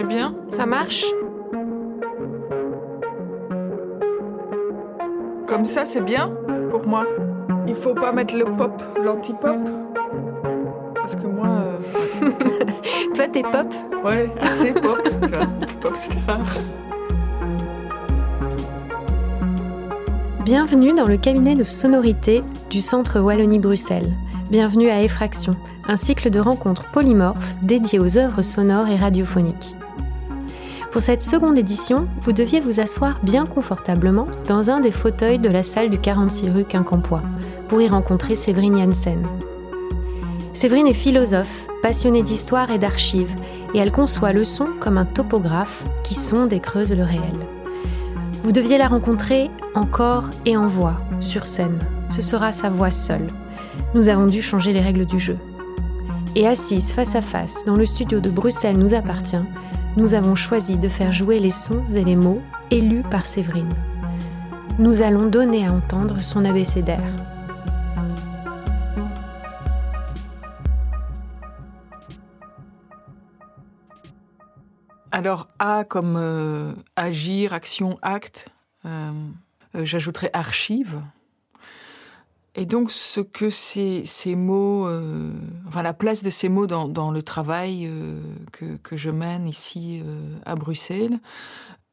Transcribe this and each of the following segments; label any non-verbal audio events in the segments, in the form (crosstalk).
Est bien Ça marche? Comme ça, c'est bien pour moi. Il faut pas mettre le pop, l'anti-pop. Parce que moi. euh, (laughs) Toi, t'es pop? Ouais, assez pop, pop star. Bienvenue dans le cabinet de sonorité du Centre Wallonie-Bruxelles. Bienvenue à Effraction, un cycle de rencontres polymorphes dédié aux œuvres sonores et radiophoniques. Pour cette seconde édition, vous deviez vous asseoir bien confortablement dans un des fauteuils de la salle du 46 rue Quincampoix pour y rencontrer Séverine Janssen. Séverine est philosophe, passionnée d'histoire et d'archives, et elle conçoit le son comme un topographe qui sonde et creuse le réel. Vous deviez la rencontrer en corps et en voix, sur scène. Ce sera sa voix seule. Nous avons dû changer les règles du jeu. Et assise face à face dans le studio de Bruxelles nous appartient, nous avons choisi de faire jouer les sons et les mots élus par Séverine. Nous allons donner à entendre son abécédaire. Alors, A comme euh, agir, action, acte. Euh, euh, J'ajouterais archive. Et donc, ce que ces, mots, euh, enfin la place de ces mots dans, le travail euh, que, que je mène ici euh, à Bruxelles,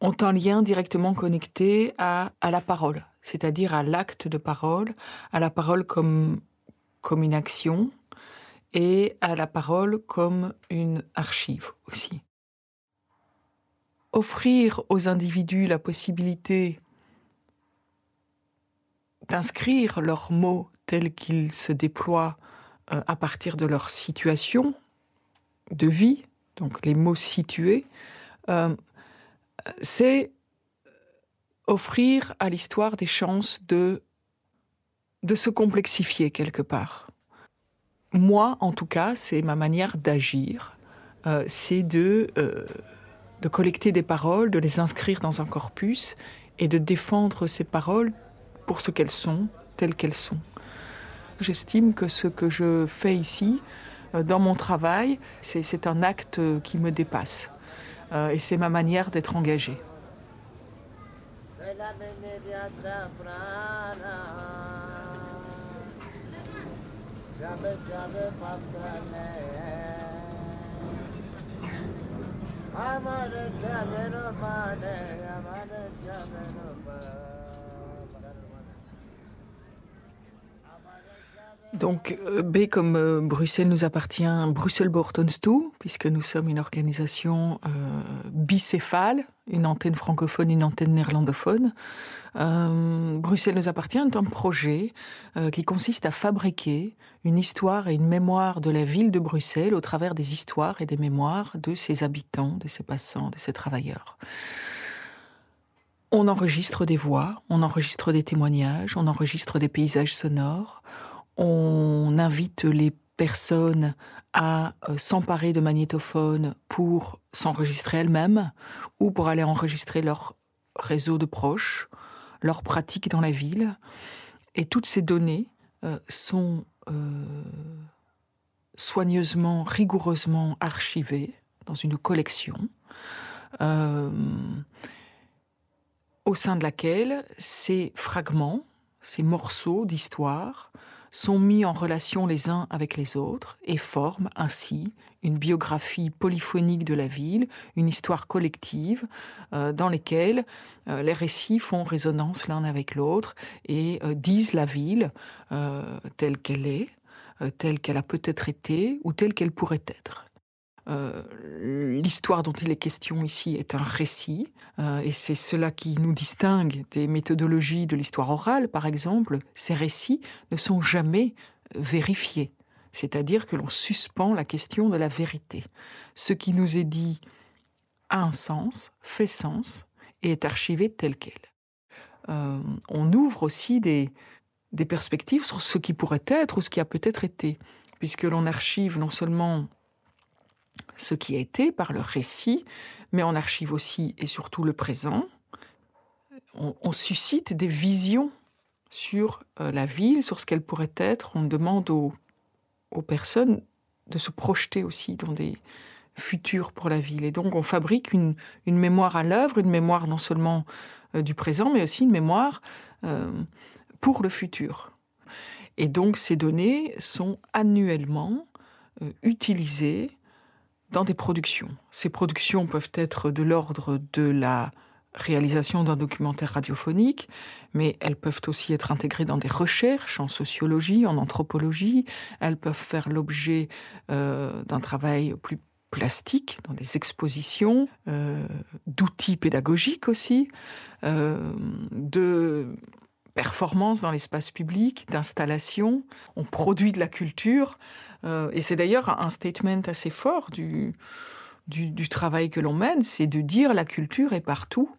ont un lien directement connecté à, à la parole, c'est-à-dire à l'acte de parole, à la parole comme, comme une action et à la parole comme une archive aussi. Offrir aux individus la possibilité d'inscrire leurs mots tels qu'ils se déploient euh, à partir de leur situation de vie, donc les mots situés, euh, c'est offrir à l'histoire des chances de, de se complexifier quelque part. Moi, en tout cas, c'est ma manière d'agir, euh, c'est de, de collecter des paroles, de les inscrire dans un corpus et de défendre ces paroles pour ce qu'elles sont, telles qu'elles sont. J'estime que ce que je fais ici, euh, dans mon travail, c'est un acte qui me dépasse. Euh, et c'est ma manière d'être engagée. Donc, euh, B comme euh, Bruxelles nous appartient, Bruxelles Bortons puisque nous sommes une organisation euh, bicéphale, une antenne francophone, une antenne néerlandophone. Bruxelles nous appartient est un projet qui consiste à fabriquer une histoire et une mémoire de la ville de Bruxelles au travers des histoires et des mémoires de ses habitants, de ses passants, de ses travailleurs. On enregistre des voix, on enregistre des témoignages, on enregistre des paysages sonores, on invite les personnes à euh, s'emparer de magnétophones pour s'enregistrer elles-mêmes ou pour aller enregistrer leur réseau de proches, leurs pratiques dans la ville. Et toutes ces données euh, sont euh, soigneusement, rigoureusement archivées dans une collection au sein de laquelle ces fragments, ces morceaux d'histoire sont mis en relation les uns avec les autres et forment ainsi une biographie polyphonique de la ville, une histoire collective euh, dans lesquelles euh, les récits font résonance l'un avec l'autre et euh, disent la ville telle qu'elle est, telle qu'elle a peut-être été ou telle qu'elle pourrait être. Euh, L'histoire dont il est question ici est un récit, euh, et c'est cela qui nous distingue des méthodologies de l'histoire orale, par exemple. Ces récits ne sont jamais vérifiés, c'est-à-dire que l'on suspend la question de la vérité. Ce qui nous est dit a un sens, fait sens, et est archivé tel quel. Euh, on ouvre aussi des, des perspectives sur ce qui pourrait être ou ce qui a peut-être été, puisque l'on archive non seulement ce qui a été par le récit, mais on archive aussi et surtout le présent. On, suscite des visions sur euh, la ville, sur ce qu'elle pourrait être. On demande aux, personnes de se projeter aussi dans des futur pour la ville. Et donc on fabrique une, mémoire à l'œuvre, une mémoire non seulement euh, du présent, mais aussi une mémoire euh, pour le futur. Et donc ces données sont annuellement utilisées dans des productions. Ces productions peuvent être de l'ordre de la réalisation d'un documentaire radiophonique, mais elles peuvent aussi être intégrées dans des recherches en sociologie, en anthropologie. Elles peuvent faire l'objet euh, d'un travail plus plastique, dans des expositions, euh, d'outils pédagogiques aussi, euh, de performances dans l'espace public, d'installations. On produit de la culture, et c'est d'ailleurs un statement assez fort du, du, du travail que l'on mène, c'est de dire la culture est partout.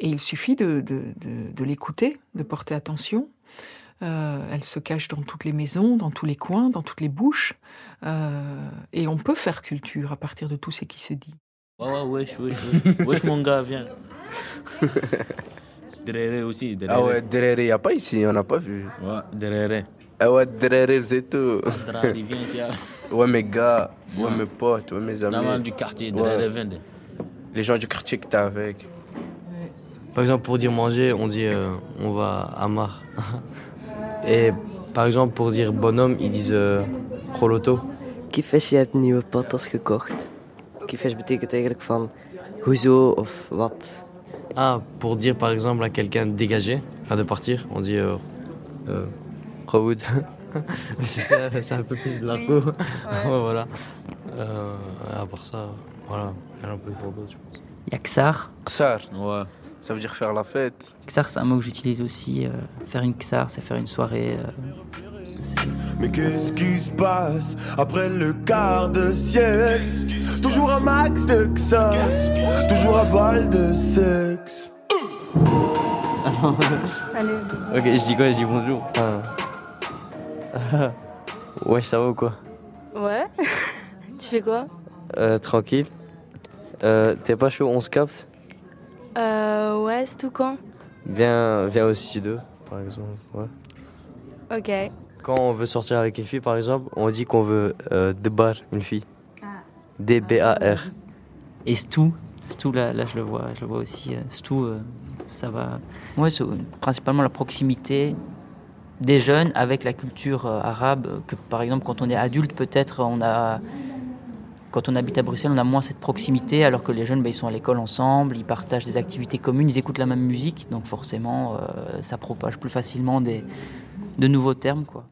Et il suffit de, de, de, de l'écouter, de porter attention. Euh, elle se cache dans toutes les maisons, dans tous les coins, dans toutes les bouches. Euh, et on peut faire culture à partir de tout ce qui se dit. Ouais, ouais, wesh, wesh, wesh. wesh, mon gars, viens. Derere aussi. Derere. Ah ouais, Derere, y a pas ici, on n'a pas vu. Ouais, derere. Ah ouais, Derere, c'est tout. Drari, viens ici. hein. (laughs) Ouais, mes gars, ouais, mes potes, ouais, mes La main amis. du quartier, Ouais. derere, viens. Les gens du quartier que t'es avec. Par exemple, pour dire manger, on dit euh, on va à Mar. (laughs) Et par exemple, pour dire bonhomme, ils disent euh, Roloto. Kiefjes, je hebt nieuwe patas gekocht. Kiefjes betekent eigenlijk van hoezo of wat. Ah, pour dire par exemple à quelqu'un de dégager, enfin de partir, on dit euh, euh, (laughs) C'est ça, c'est un peu plus de l'argot. (laughs) Ouais, voilà. Euh, à part ça, voilà, rien un peu sur d'autres, je pense. Il y a Xar. Xar, Ouais. ça veut dire faire la fête. Xar, c'est un mot que j'utilise aussi. euh, faire une Xar, c'est faire une soirée. euh, Mais qu'est-ce qui se passe après le quart de siècle? Toujours un max de ça, toujours un bal de sexe. Ok, je dis quoi? Je dis bonjour. Enfin. (laughs) ouais, ça va ou quoi Ouais. (laughs) tu fais quoi euh, Tranquille. Euh, T'es pas chaud, on se capte Euh, ouais, c'est tout quand Viens, viens au studio, par exemple. Ouais. Ok. Quand on veut sortir avec une fille, par exemple, on dit qu'on veut euh, débar une fille. D-B-A-R. Et Stu. Stu, là, là, je le vois, je le vois aussi. Stu, euh, ça va. Moi, c'est principalement la proximité des jeunes avec la culture euh, arabe. euh, Que par exemple, quand on est adulte, peut-être on a. Quand on habite à Bruxelles, on a moins cette proximité, alors que les jeunes, bah, ils sont à l'école ensemble, ils partagent des activités communes, ils écoutent la même musique, donc forcément, euh, ça propage plus facilement des, de nouveaux termes, quoi.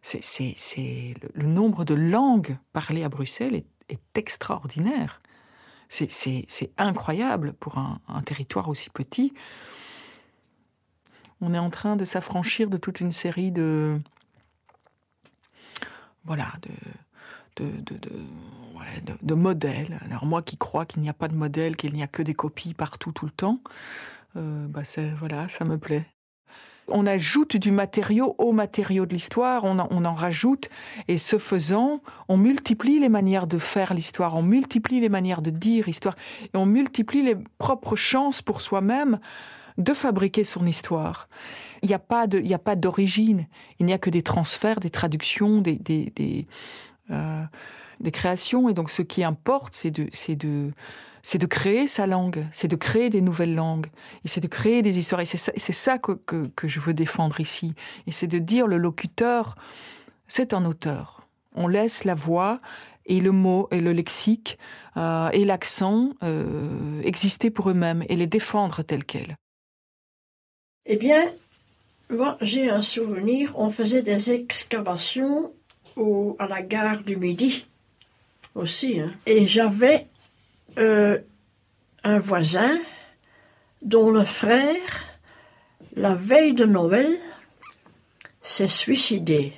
C'est, le, nombre de langues parlées à Bruxelles est, extraordinaire. C'est, incroyable pour un territoire aussi petit. On est en train de s'affranchir de toute une série de voilà de de, de, de, ouais, de- modèles. Alors moi qui crois qu'il n'y a pas de modèle, qu'il n'y a que des copies partout tout le temps, euh, bah voilà, ça me plaît on ajoute du matériau au matériau de l'histoire, on, on en rajoute, et ce faisant, on multiplie les manières de faire l'histoire, on multiplie les manières de dire l'histoire, et on multiplie les propres chances pour soi-même de fabriquer son histoire. Il n'y a pas de, il a pas d'origine, il n'y a que des transferts, des traductions, des, des, des, euh, des créations, et donc ce qui importe, c'est de, c'est de, c'est de créer sa langue, c'est de créer des nouvelles langues, et c'est de créer des histoires. Et c'est ça, c'est ça que, que, que je veux défendre ici. Et c'est de dire le locuteur, c'est un auteur. On laisse la voix et le mot et le lexique euh, et l'accent euh, exister pour eux-mêmes et les défendre tels quels. Eh bien, moi, j'ai un souvenir. On faisait des excavations à la gare du Midi aussi. hein. Et j'avais euh, un voisin dont le frère, la veille de Noël, s'est suicidé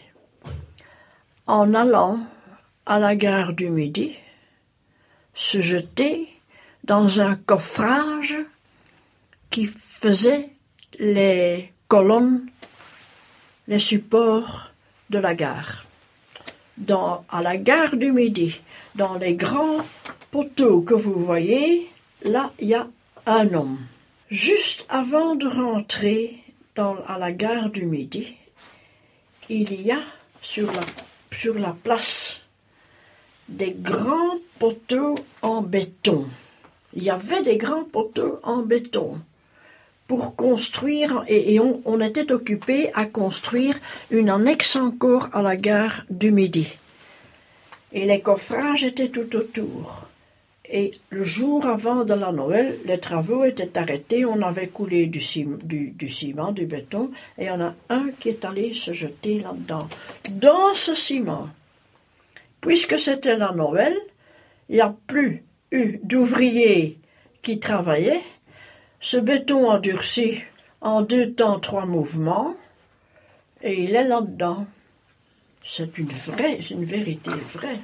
en allant à la gare du Midi se jeter dans un coffrage qui faisait les colonnes, les supports de la gare. Dans, à la gare du Midi, dans les grands poteaux que vous voyez, là, il y a un homme. Juste avant de rentrer dans, à la gare du Midi, il y a sur la, sur la place des grands poteaux en béton. Il y avait des grands poteaux en béton pour construire, et, on, était occupé à construire une annexe encore à la gare du Midi. Et les coffrages étaient tout autour. Et le jour avant de la Noël, les travaux étaient arrêtés, on avait coulé du, cim- du- du ciment, du béton, et il y en a un qui est allé se jeter là-dedans. Dans ce ciment, puisque c'était la Noël, il n'y a plus eu d'ouvriers qui travaillaient. Ce béton endurci en deux temps, trois mouvements, et il est là-dedans. C'est une vraie, c'est une vérité vraie.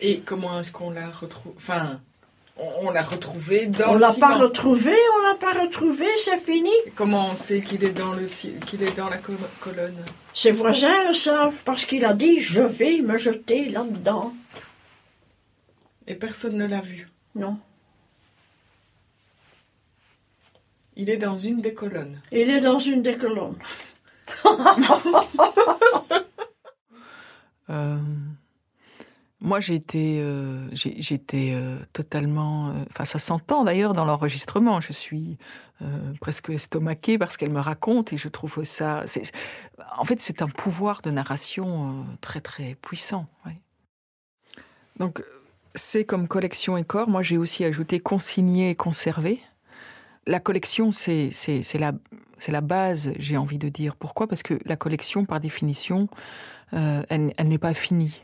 Et comment est-ce qu'on l'a retrouvé Enfin, on, on l'a retrouvé dans on le l'a ciment? pas retrouvé, on l'a pas retrouvé, c'est fini. Comment on sait qu'il est dans le qu'il est dans la col- colonne? Ses voisins le savent parce qu'il a dit je vais me jeter là-dedans. Et personne ne l'a vu? Non. Il est dans une des colonnes. Il est dans une des colonnes. (laughs) Euh, moi, j'ai été, euh, j'ai- j'étais euh, totalement. euh, Enfin, ça s'entend d'ailleurs dans l'enregistrement. Je suis euh, presque estomaquée parce qu'elle me raconte et je trouve ça. c'est- En fait, c'est un pouvoir de narration euh, très très puissant. ouais. Donc, c'est comme collection et corps. Moi, j'ai aussi ajouté consigner et conserver. La collection, c'est la, base, j'ai envie de dire. Pourquoi? Parce que la collection, par définition, euh, elle, elle n'est pas finie.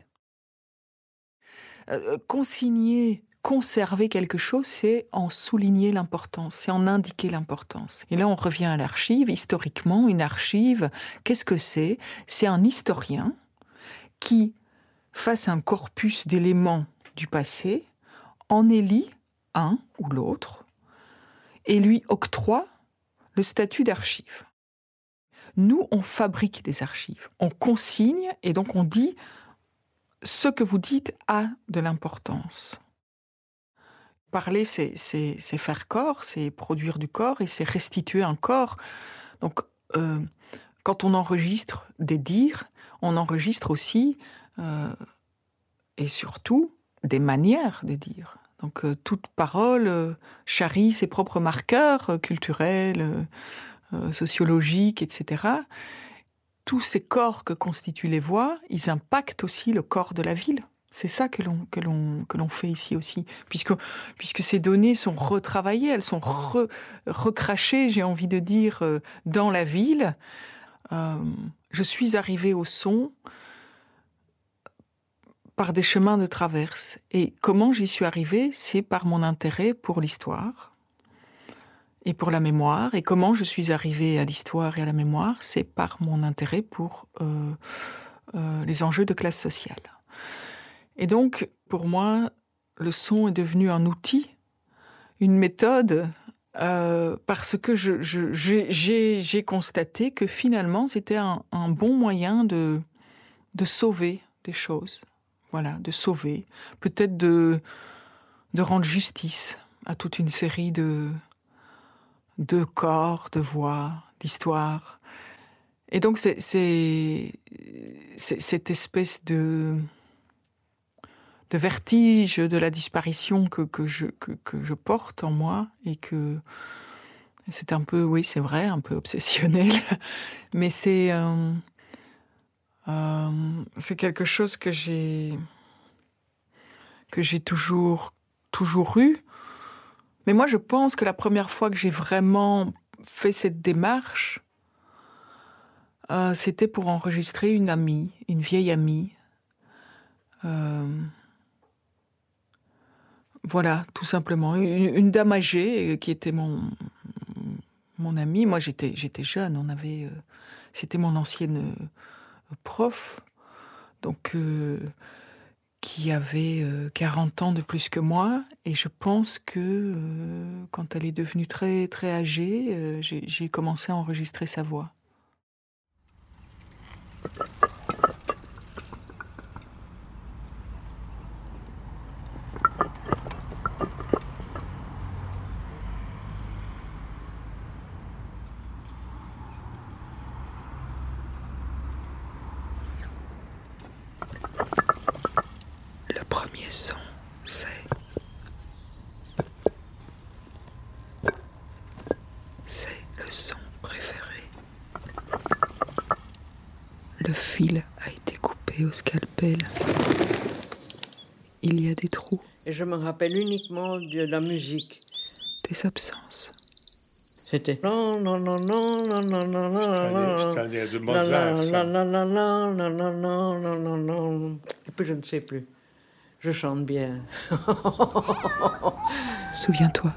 Euh, consigner, conserver quelque chose, c'est en souligner l'importance, c'est en indiquer l'importance. Et là, on revient à l'archive. Historiquement, une archive, qu'est-ce que c'est? C'est un historien qui, face à un corpus d'éléments du passé, en élit un ou l'autre et lui octroie le statut d'archive. Nous, on fabrique des archives, on consigne et donc on dit ce que vous dites a de l'importance. Parler, c'est, faire corps, c'est produire du corps et c'est restituer un corps. Donc, euh, quand on enregistre des dires, on enregistre aussi euh, et surtout des manières de dire. Donc, euh, toute parole euh, charrie ses propres marqueurs euh, culturels, sociologiques, etc tous ces corps que constituent les voix, ils impactent aussi le corps de la ville. C'est ça que l'on que l'on que l'on fait ici aussi, puisque puisque ces données sont retravaillées, elles sont re- recrachées, j'ai envie de dire, dans la ville. Je suis arrivée au son par des chemins de traverse. Et comment j'y suis arrivée, c'est par mon intérêt pour l'histoire et pour la mémoire. Et comment je suis arrivée à l'histoire et à la mémoire, c'est par mon intérêt pour euh, euh, les enjeux de classe sociale. Et donc, pour moi, le son est devenu un outil, une méthode, euh, parce que j'ai constaté que finalement, c'était un, bon moyen de sauver des choses. Voilà, de sauver, peut-être de, de rendre justice à toute une série de, de corps, de voix, d'histoires. Et donc, c'est cette espèce de, de vertige de la disparition que, que, je, que, que je porte en moi et que c'est un peu, oui, c'est vrai, un peu obsessionnel, (laughs) mais c'est euh, euh, c'est quelque chose que j'ai que j'ai toujours toujours eu. Mais moi, je pense que la première fois que j'ai vraiment fait cette démarche, euh, c'était pour enregistrer une amie, une vieille amie. Euh, voilà, tout simplement. Une, dame âgée qui était mon, mon amie. Moi, j'étais, j'étais jeune. On avait, c'était mon ancienne prof. Donc, euh, qui avait euh, 40 ans de plus que moi. Et je pense que euh, quand elle est devenue très, très âgée, euh, j'ai commencé à enregistrer sa voix. Le premier son C'est. C'est le son préféré. Le fil a été coupé au scalpel. Il y a des trous, Et je me rappelle uniquement de la musique. des absences. C'était. Non, non, non, non, non, non, non, non, C'est un air de non, Mozart, non, ça. non, non, non, non, non, non, non, non, non. Et puis je ne sais plus. Je chante bien. (laughs) Souviens-toi.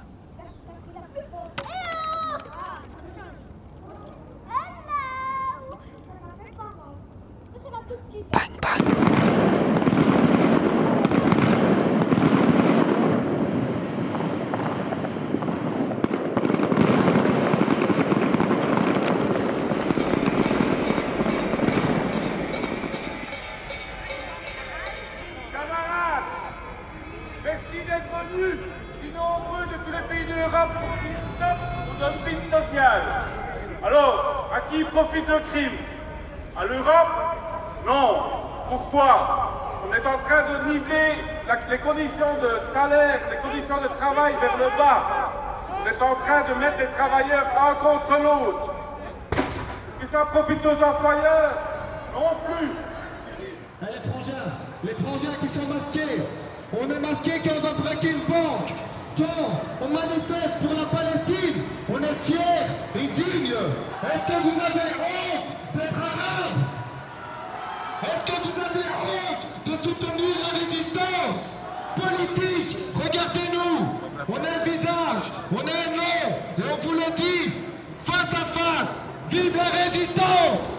Bang bang. Contre l'autre. Est-ce que ça profite aux employeurs Non plus. Les frangins, les qui sont masqués. On est masqués quand on va braquer une banque. Quand on manifeste pour la Palestine, on est fiers et dignes. Est-ce que vous avez honte d'être arabe Est-ce que vous avez honte de soutenir la résistance? Politique Regardez-nous. On a un visage, on a un nom, et on vous le dit, face à face. Vive la résistance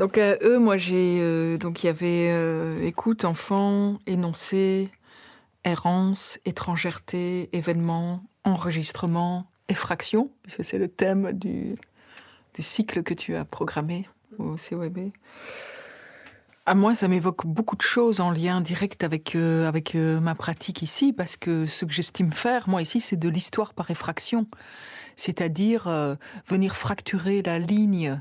Donc euh, eux, moi j'ai euh, donc il y avait euh, écoute, enfant, énoncé, errance, étrangèreté, événement, enregistrement, effraction, puisque c'est le thème du, du cycle que tu as programmé au COEB. À moi, ça m'évoque beaucoup de choses en lien direct avec, euh, avec euh, ma pratique ici, parce que ce que j'estime faire, moi ici, c'est de l'histoire par effraction. C'est-à-dire euh, venir fracturer la ligne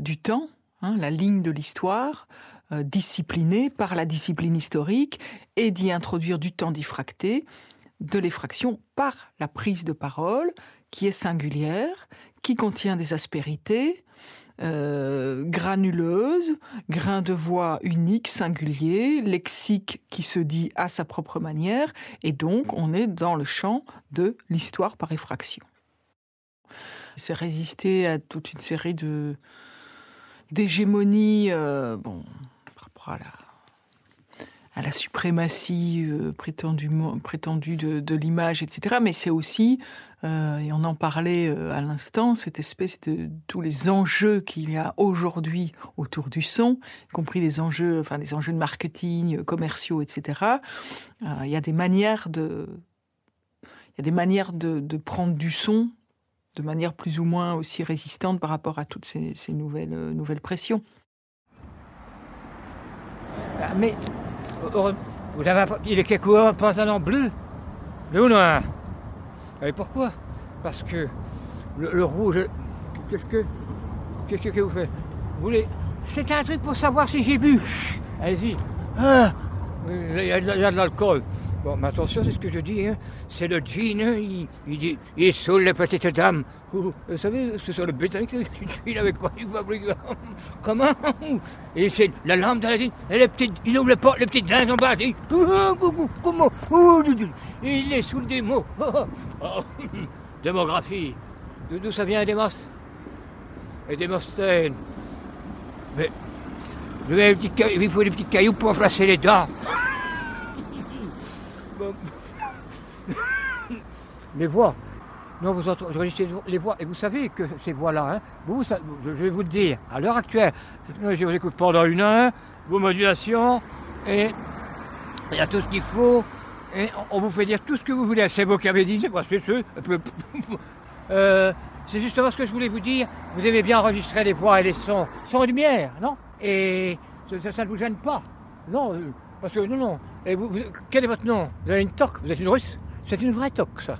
du temps, hein, la ligne de l'histoire, disciplinée par la discipline historique, et d'y introduire du temps diffracté, de l'effraction par la prise de parole, qui est singulière, qui contient des aspérités, euh, granuleuse, grain de voix unique, singulier, lexique qui se dit à sa propre manière, et donc on est dans le champ de l'histoire par effraction. C'est résister à toute une série de d'hégémonies, euh, bon, par rapport à la à la suprématie euh, prétendue de, l'image, etc. Mais c'est aussi, euh, et on en parlait euh, à l'instant, cette espèce de tous les enjeux qu'il y a aujourd'hui autour du son, y compris les enjeux, enfin les enjeux de marketing, commerciaux, etc. Il y a des manières de, des manières de, prendre du son de manière plus ou moins aussi résistante par rapport à toutes ces, nouvelles, nouvelles pressions. Ah, Mais vous avez un- il est quel couleur pantalon bleu Bleu ou noir? Vous savez pourquoi? Parce que le, le rouge. Qu'est-ce que. Qu'est-ce que vous faites? Vous voulez. C'est un truc pour savoir si j'ai bu. Allez-y. Ah, il y a de l'alcool. Bon, mais attention, c'est ce que je dis. hein. C'est le gin, hein, il, il dit. Il saoule les petites dames. Vous, savez, ce sont le britannique, le (laughs) gin avec quoi il fabrique (laughs) Comment? Et c'est la lampe d'Aladin. Et les petites, il ouvre les portes, les petites dindes en bas. Il dit, comment? Oh, Il les saoule des mots. (laughs) Oh, oh. Démographie. D'où ça vient, Démos? Et Démosthène. Mais. les il faut des petits cailloux pour remplacer les dents. (laughs) Les voix. Non, vous enregistrez les voix. Et vous savez que ces voix-là, hein, vous, je vais vous le dire, à l'heure actuelle, je vous écoute pendant une heure, vos modulations, et il y a tout ce qu'il faut, et on vous fait dire tout ce que vous voulez. C'est vous qui avez dit, c'est c'est ce. (laughs) Euh, c'est justement ce que je voulais vous dire. Vous aimez bien enregistrer les voix et les sons, son et lumière, non? Et ça, ça- ça ne vous gêne pas? Non, euh, Parce que non, non. Et vous, quel est votre nom? Vous avez une toque? Vous êtes une russe? C'est une vraie toque, ça.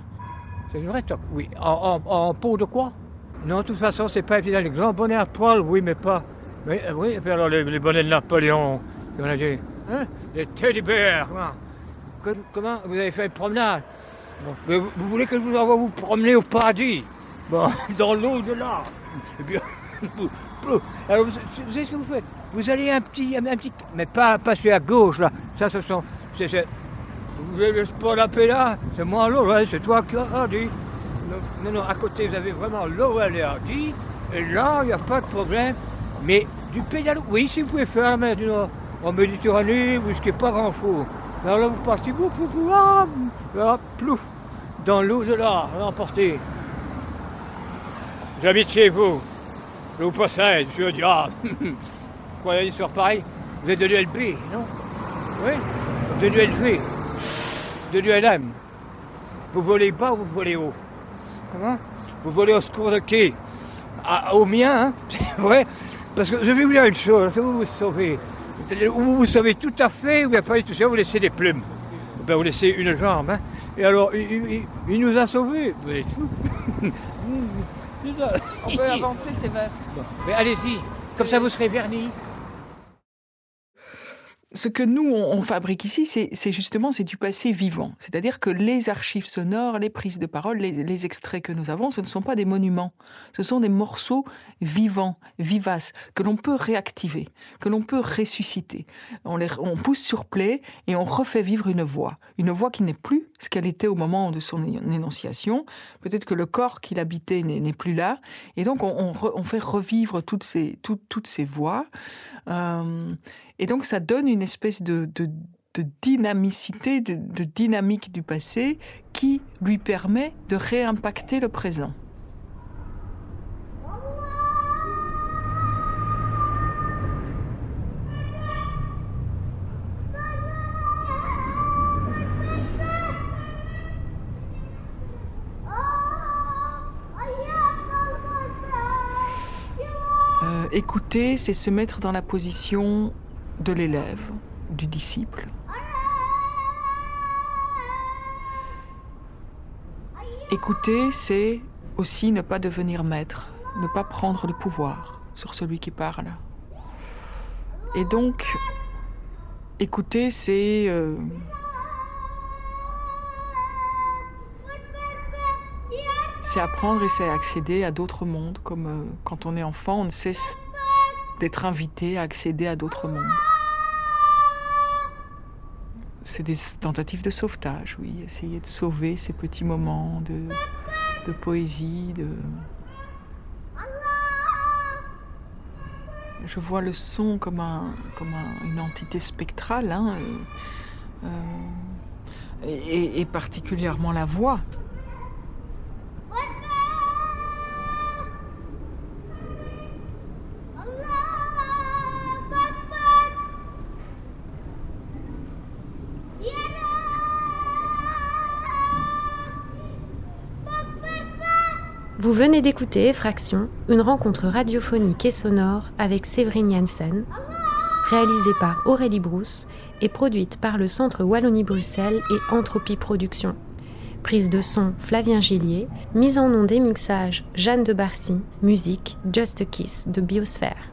C'est une vraie toque, oui. En, peau de quoi? Non, de toute façon, c'est pas évident. Les grands bonnets à poil, oui, mais pas. Mais euh, oui, et puis alors les, bonnets de Napoléon, on a dit? Hein? Les teddy bears, comment Vous avez fait une promenade? Vous, voulez que je vous envoie vous promener au paradis? Bon, (laughs) dans l'eau de là. (laughs) Vous- alors, vous savez ce que vous faites? Vous allez un petit, un petit, mais pas, pas celui à gauche là. Ça, ce sont, c'est, c'est- vous avez le sport là, c'est moi ouais, c'est toi qui as dit. Non, non, à côté vous avez vraiment Laurel et Hardy, et là, il n'y a pas de problème. Mais du pédalo, oui, si vous pouvez faire la mer du Nord, en Méditerranée, vous risquez pas grand chose. Alors là, vous partez, vous, vous, vous, là, plouf, dans l'eau de là, l'emporter. J'habite chez vous. Je vous possède, je suis ah, (laughs) vous croyez une histoire pareille Vous êtes de l'ULB, non Oui De l'ULV, de l'ULM. Vous volez bas ou vous volez haut Comment Vous volez au secours de qui Ah, Au mien, hein (laughs) C'est vrai Parce que je vais vous dire une chose, que vous vous sauvez. Ou vous vous sauvez tout à fait, ou bien pas tout ça, vous laissez des plumes. Ben, vous laissez une jambe, hein Et alors, il, il- il nous a sauvés. Vous êtes fous. (laughs) On peut avancer, c'est vrai. Bon, Mais allez-y, comme ça vous serez vernis. Ce que nous, on, on fabrique ici, c'est justement c'est du passé vivant. C'est-à-dire que les archives sonores, les prises de parole, les, les extraits que nous avons, ce ne sont pas des monuments. Ce sont des morceaux vivants, vivaces, que l'on peut réactiver, que l'on peut ressusciter. On, les, on pousse sur play et on refait vivre une voix. Une voix qui n'est plus ce qu'elle était au moment de son énonciation. Peut-être que le corps qui l'habitait n'est plus là. Et donc, on, fait revivre toutes ces, toutes- ces voix. Euh, et donc, ça donne une espèce de, dynamicité, de dynamique du passé qui lui permet de réimpacter le présent. Écouter, c'est se mettre dans la position de l'élève, du disciple. Écouter, c'est aussi ne pas devenir maître, ne pas prendre le pouvoir sur celui qui parle. Et donc, écouter, c'est euh, c'est apprendre et c'est accéder à d'autres mondes. Comme euh, quand on est enfant, on ne cesse d'être invité à accéder à d'autres mondes. C'est des tentatives de sauvetage, oui. Essayer de sauver ces petits moments de, poésie, de... Je vois le son comme, un, comme un- une entité spectrale, hein, euh, euh, et particulièrement la voix. Vous venez d'écouter Effraction, une rencontre radiophonique et sonore avec Séverine Janssen, réalisée par Aurélie Brousse et produite par le Centre Wallonie-Bruxelles et Entropie Productions. Prise de son Flavien Gillier, mise en nom des mixages Jeanne de Barcy, musique Just a Kiss de Biosphère.